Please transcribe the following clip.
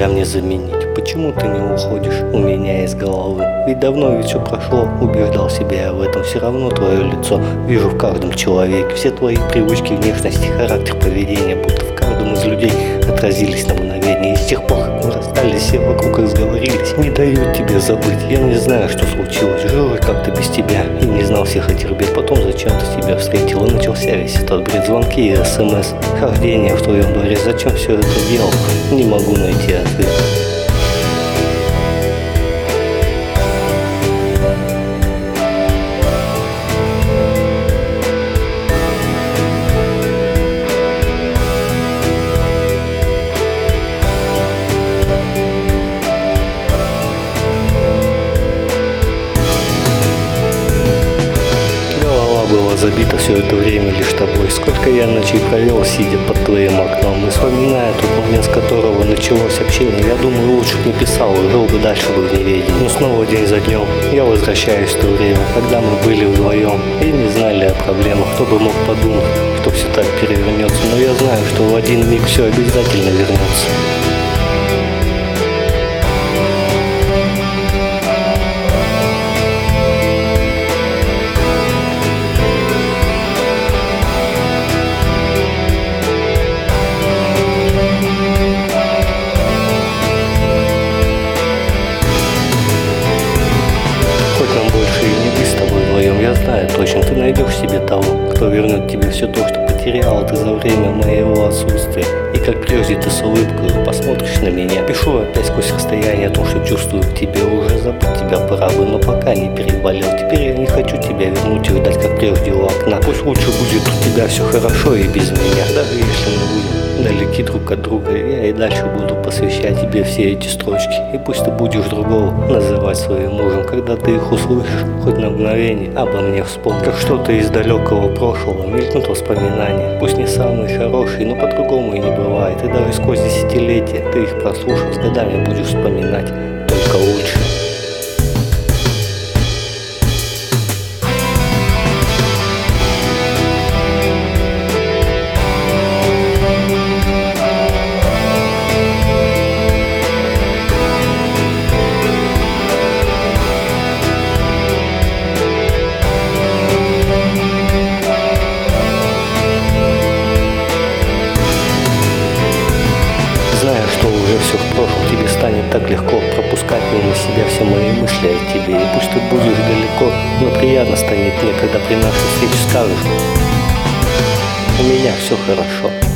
тебя мне заменить? Почему ты не уходишь у меня из головы? Ведь давно ведь все прошло, убеждал себя я в этом. Все равно твое лицо вижу в каждом человеке. Все твои привычки, внешности, характер, поведение, будто в каждом из людей отразились на мгновение. И с тех пор, мы расстались, все вокруг разговорились. Не дают тебе забыть. Я не знаю, что случилось. Жил я как-то без тебя и не знал всех этих бед. Потом зачем-то тебя встретил и начался весь этот бред. Звонки и смс, хождение в твоем дворе. Зачем все это делал? Не могу найти ответ. Забита все это время лишь тобой. Сколько я ночей провел, сидя под твоим окном. И вспоминая тот момент, с которого началось общение, я думаю, лучше б не писал, и жил бы дальше бы в неведении. Но снова день за днем я возвращаюсь в то время, когда мы были вдвоем и не знали о проблемах. Кто бы мог подумать, что все так перевернется. Но я знаю, что в один миг все обязательно вернется. Точно, ты найдешь себе того, кто вернет тебе все то, что потерял ты за время моего отсутствия. И как прежде ты с улыбкой посмотришь на меня. Пишу опять сквозь расстояние о том, что чувствую к тебе. Уже забыть тебя пора бы, но пока не переболел. Теперь я не хочу тебя вернуть и ждать, как прежде у окна. Пусть лучше будет у тебя все хорошо и без меня. Даже если мы будем далеки друг от друга, я и дальше буду посвящать тебе все эти строчки. И пусть ты будешь другого называть своим мужем, когда ты их услышишь, хоть на мгновение обо мне вспомни. Как что-то из далекого прошлого мелькнут воспоминания. Пусть не самые хорошие, но по-другому и не бывает. И даже сквозь десятилетия ты их прослушав, с годами будешь вспоминать только лучше. Так легко пропускать мимо себя все мои мысли о тебе. И пусть ты будешь далеко, но приятно станет мне, когда при нашей встрече скажешь, у меня все хорошо.